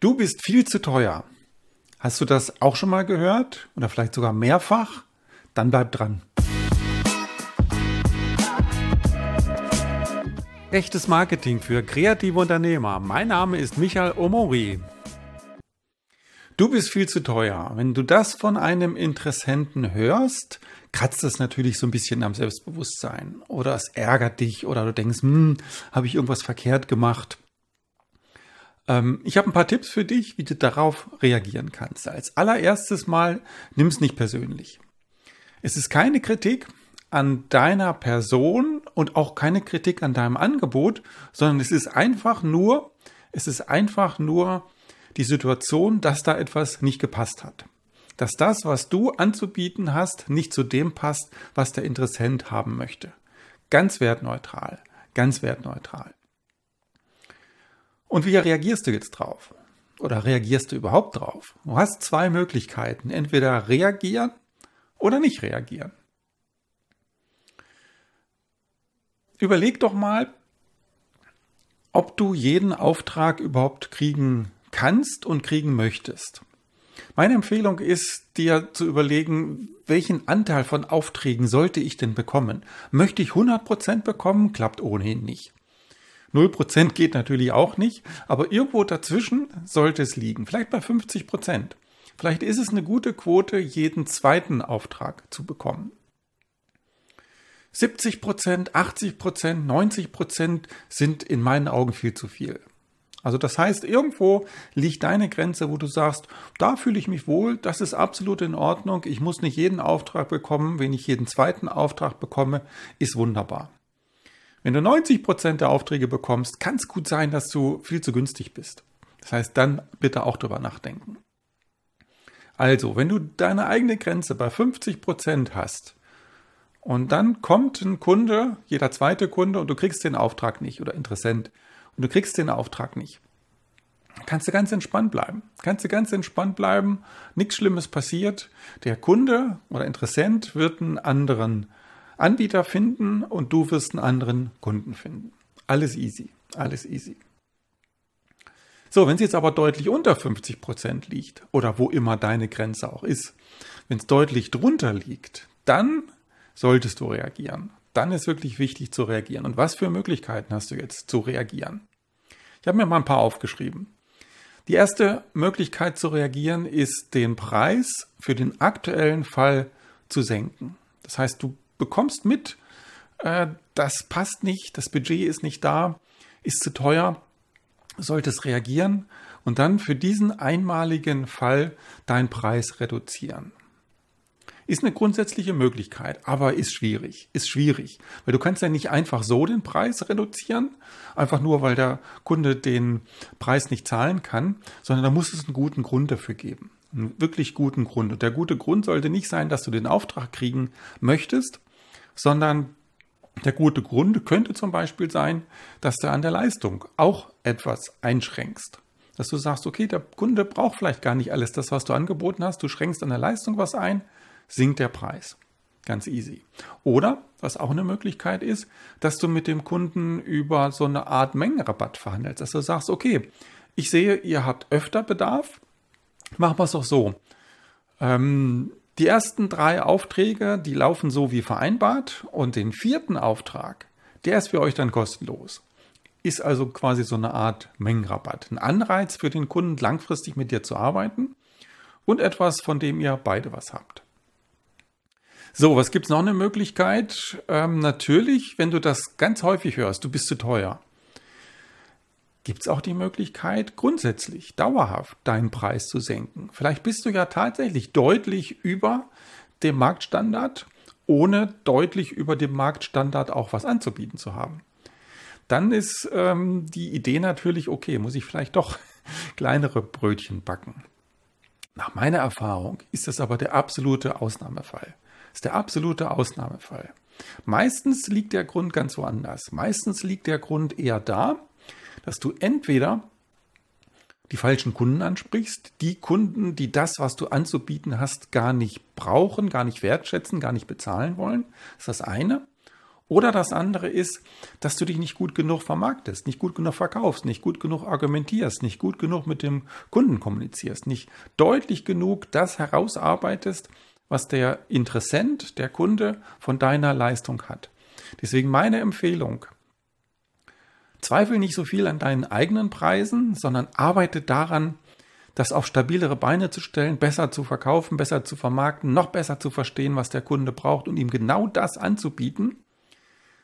Du bist viel zu teuer. Hast du das auch schon mal gehört oder vielleicht sogar mehrfach? Dann bleib dran. Echtes Marketing für kreative Unternehmer. Mein Name ist Michael Omori. Du bist viel zu teuer. Wenn du das von einem Interessenten hörst, kratzt es natürlich so ein bisschen am Selbstbewusstsein oder es ärgert dich oder du denkst, hm, habe ich irgendwas verkehrt gemacht? Ähm, ich habe ein paar Tipps für dich, wie du darauf reagieren kannst. Als allererstes Mal, nimm es nicht persönlich. Es ist keine Kritik an deiner Person und auch keine Kritik an deinem Angebot, sondern es ist einfach nur, es ist einfach nur die Situation, dass da etwas nicht gepasst hat. Dass das, was du anzubieten hast, nicht zu dem passt, was der Interessent haben möchte. Ganz wertneutral, ganz wertneutral. Und wie reagierst du jetzt drauf? Oder reagierst du überhaupt drauf? Du hast zwei Möglichkeiten. Entweder reagieren oder nicht reagieren. Überleg doch mal, ob du jeden Auftrag überhaupt kriegen kannst und kriegen möchtest. Meine Empfehlung ist, dir zu überlegen, welchen Anteil von Aufträgen sollte ich denn bekommen? Möchte ich 100% bekommen? Klappt ohnehin nicht. 0% geht natürlich auch nicht, aber irgendwo dazwischen sollte es liegen. Vielleicht bei 50%. Vielleicht ist es eine gute Quote, jeden zweiten Auftrag zu bekommen. 70% 80% 90% sind in meinen Augen viel zu viel. Also das heißt, irgendwo liegt deine Grenze, wo du sagst, da fühle ich mich wohl, das ist absolut in Ordnung, ich muss nicht jeden Auftrag bekommen, wenn ich jeden zweiten Auftrag bekomme, ist wunderbar. Wenn du 90 Prozent der Aufträge bekommst, kann es gut sein, dass du viel zu günstig bist. Das heißt, dann bitte auch drüber nachdenken. Also, wenn du deine eigene Grenze bei 50 Prozent hast und dann kommt ein Kunde, jeder zweite Kunde und du kriegst den Auftrag nicht oder Interessent und du kriegst den Auftrag nicht, kannst du ganz entspannt bleiben. Kannst du ganz entspannt bleiben, nichts Schlimmes passiert. Der Kunde oder Interessent wird einen anderen Anbieter finden und du wirst einen anderen Kunden finden. Alles easy, alles easy. So, wenn es jetzt aber deutlich unter 50 Prozent liegt oder wo immer deine Grenze auch ist, wenn es deutlich drunter liegt, dann solltest du reagieren. Dann ist wirklich wichtig zu reagieren. Und was für Möglichkeiten hast du jetzt zu reagieren? Ich habe mir mal ein paar aufgeschrieben. Die erste Möglichkeit zu reagieren ist, den Preis für den aktuellen Fall zu senken. Das heißt, du bekommst mit, äh, das passt nicht, das Budget ist nicht da, ist zu teuer, solltest reagieren und dann für diesen einmaligen Fall deinen Preis reduzieren. Ist eine grundsätzliche Möglichkeit, aber ist schwierig, ist schwierig, weil du kannst ja nicht einfach so den Preis reduzieren, einfach nur, weil der Kunde den Preis nicht zahlen kann, sondern da muss es einen guten Grund dafür geben. Einen wirklich guten Grund. Und der gute Grund sollte nicht sein, dass du den Auftrag kriegen möchtest, sondern der gute Grund könnte zum Beispiel sein, dass du an der Leistung auch etwas einschränkst. Dass du sagst, okay, der Kunde braucht vielleicht gar nicht alles das, was du angeboten hast, du schränkst an der Leistung was ein, sinkt der Preis. Ganz easy. Oder, was auch eine Möglichkeit ist, dass du mit dem Kunden über so eine Art Mengenrabatt verhandelst. Dass du sagst, okay, ich sehe, ihr habt öfter Bedarf, machen wir es doch so. Ähm, die ersten drei Aufträge, die laufen so wie vereinbart und den vierten Auftrag, der ist für euch dann kostenlos. Ist also quasi so eine Art Mengenrabatt. Ein Anreiz für den Kunden, langfristig mit dir zu arbeiten und etwas, von dem ihr beide was habt. So, was gibt es noch eine Möglichkeit? Ähm, natürlich, wenn du das ganz häufig hörst, du bist zu teuer gibt es auch die Möglichkeit, grundsätzlich dauerhaft deinen Preis zu senken. Vielleicht bist du ja tatsächlich deutlich über dem Marktstandard, ohne deutlich über dem Marktstandard auch was anzubieten zu haben. Dann ist ähm, die Idee natürlich, okay, muss ich vielleicht doch kleinere Brötchen backen. Nach meiner Erfahrung ist das aber der absolute Ausnahmefall. Ist der absolute Ausnahmefall. Meistens liegt der Grund ganz woanders. Meistens liegt der Grund eher da, dass du entweder die falschen Kunden ansprichst, die Kunden, die das, was du anzubieten hast, gar nicht brauchen, gar nicht wertschätzen, gar nicht bezahlen wollen. Ist das eine. Oder das andere ist, dass du dich nicht gut genug vermarktest, nicht gut genug verkaufst, nicht gut genug argumentierst, nicht gut genug mit dem Kunden kommunizierst, nicht deutlich genug das herausarbeitest, was der Interessent, der Kunde von deiner Leistung hat. Deswegen meine Empfehlung, zweifel nicht so viel an deinen eigenen Preisen, sondern arbeite daran, das auf stabilere Beine zu stellen, besser zu verkaufen, besser zu vermarkten, noch besser zu verstehen, was der Kunde braucht und ihm genau das anzubieten,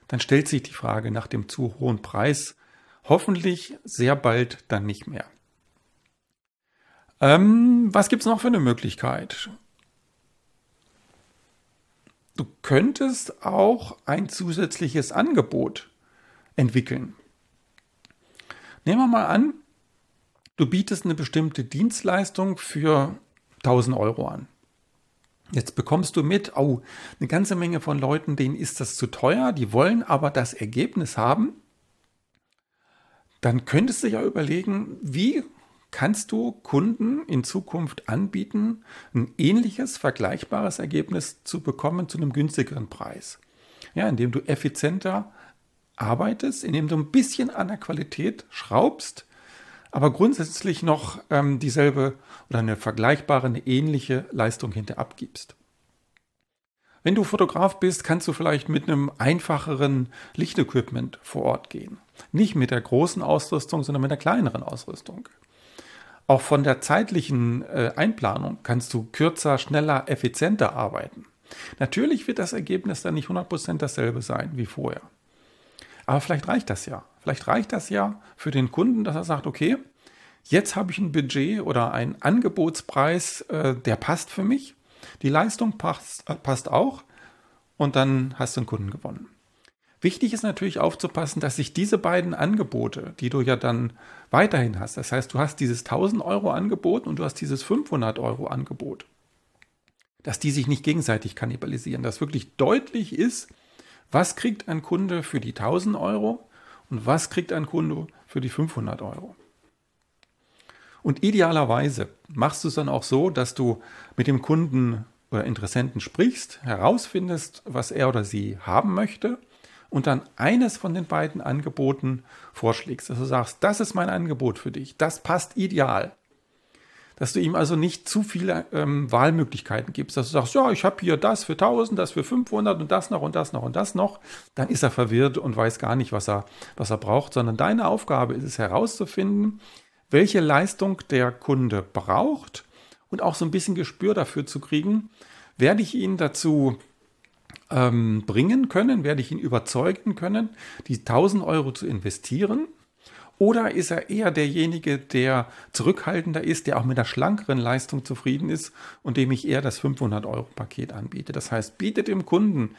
dann stellt sich die Frage nach dem zu hohen Preis hoffentlich sehr bald dann nicht mehr. Ähm, was gibt es noch für eine Möglichkeit? Du könntest auch ein zusätzliches Angebot entwickeln. Nehmen wir mal an, du bietest eine bestimmte Dienstleistung für 1000 Euro an. Jetzt bekommst du mit, oh, eine ganze Menge von Leuten, denen ist das zu teuer, die wollen aber das Ergebnis haben. Dann könntest du ja überlegen, wie kannst du Kunden in Zukunft anbieten, ein ähnliches, vergleichbares Ergebnis zu bekommen zu einem günstigeren Preis. Ja, indem du effizienter arbeitest, indem du ein bisschen an der Qualität schraubst, aber grundsätzlich noch ähm, dieselbe oder eine vergleichbare, eine ähnliche Leistung hinter abgibst. Wenn du Fotograf bist, kannst du vielleicht mit einem einfacheren Lichtequipment vor Ort gehen. Nicht mit der großen Ausrüstung, sondern mit der kleineren Ausrüstung. Auch von der zeitlichen äh, Einplanung kannst du kürzer, schneller, effizienter arbeiten. Natürlich wird das Ergebnis dann nicht 100% dasselbe sein wie vorher. Aber vielleicht reicht das ja. Vielleicht reicht das ja für den Kunden, dass er sagt, okay, jetzt habe ich ein Budget oder einen Angebotspreis, äh, der passt für mich. Die Leistung passt, äh, passt auch und dann hast du einen Kunden gewonnen. Wichtig ist natürlich aufzupassen, dass sich diese beiden Angebote, die du ja dann weiterhin hast, das heißt, du hast dieses 1000 Euro Angebot und du hast dieses 500 Euro Angebot, dass die sich nicht gegenseitig kannibalisieren, dass wirklich deutlich ist, was kriegt ein Kunde für die 1000 Euro und was kriegt ein Kunde für die 500 Euro. Und idealerweise machst du es dann auch so, dass du mit dem Kunden oder Interessenten sprichst, herausfindest, was er oder sie haben möchte und dann eines von den beiden Angeboten vorschlägst. Dass du sagst, das ist mein Angebot für dich, das passt ideal dass du ihm also nicht zu viele ähm, Wahlmöglichkeiten gibst, dass du sagst, ja, ich habe hier das für 1000, das für 500 und das noch und das noch und das noch, dann ist er verwirrt und weiß gar nicht, was er, was er braucht, sondern deine Aufgabe ist es herauszufinden, welche Leistung der Kunde braucht und auch so ein bisschen Gespür dafür zu kriegen, werde ich ihn dazu ähm, bringen können, werde ich ihn überzeugen können, die 1000 Euro zu investieren oder ist er eher derjenige, der zurückhaltender ist, der auch mit der schlankeren Leistung zufrieden ist und dem ich eher das 500-Euro-Paket anbiete? Das heißt, bietet dem Kunden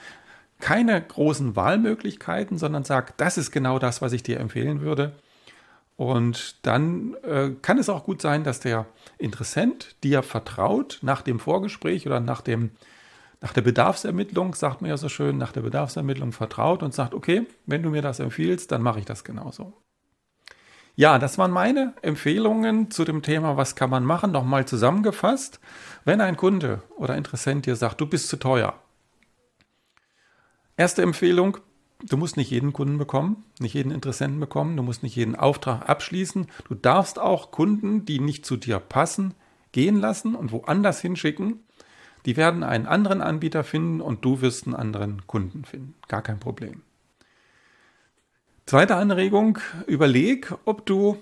keine großen Wahlmöglichkeiten, sondern sagt, das ist genau das, was ich dir empfehlen würde. Und dann äh, kann es auch gut sein, dass der Interessent dir vertraut nach dem Vorgespräch oder nach dem nach der Bedarfsermittlung, sagt man ja so schön, nach der Bedarfsermittlung vertraut und sagt, okay, wenn du mir das empfiehlst, dann mache ich das genauso. Ja, das waren meine Empfehlungen zu dem Thema, was kann man machen. Nochmal zusammengefasst. Wenn ein Kunde oder Interessent dir sagt, du bist zu teuer. Erste Empfehlung, du musst nicht jeden Kunden bekommen, nicht jeden Interessenten bekommen, du musst nicht jeden Auftrag abschließen. Du darfst auch Kunden, die nicht zu dir passen, gehen lassen und woanders hinschicken. Die werden einen anderen Anbieter finden und du wirst einen anderen Kunden finden. Gar kein Problem. Zweite Anregung, überleg, ob du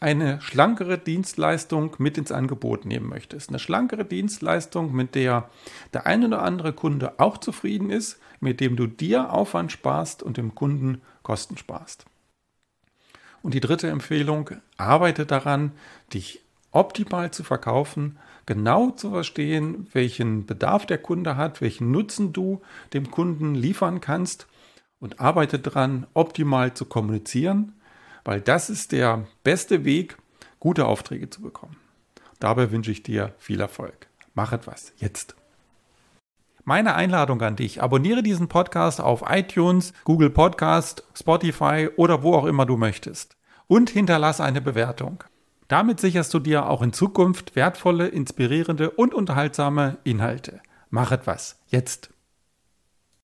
eine schlankere Dienstleistung mit ins Angebot nehmen möchtest. Eine schlankere Dienstleistung, mit der der ein oder andere Kunde auch zufrieden ist, mit dem du dir Aufwand sparst und dem Kunden Kosten sparst. Und die dritte Empfehlung, arbeite daran, dich optimal zu verkaufen, genau zu verstehen, welchen Bedarf der Kunde hat, welchen Nutzen du dem Kunden liefern kannst und arbeite daran, optimal zu kommunizieren, weil das ist der beste Weg, gute Aufträge zu bekommen. Dabei wünsche ich dir viel Erfolg. Mach etwas jetzt. Meine Einladung an dich, abonniere diesen Podcast auf iTunes, Google Podcast, Spotify oder wo auch immer du möchtest. Und hinterlasse eine Bewertung. Damit sicherst du dir auch in Zukunft wertvolle, inspirierende und unterhaltsame Inhalte. Mach etwas. Jetzt.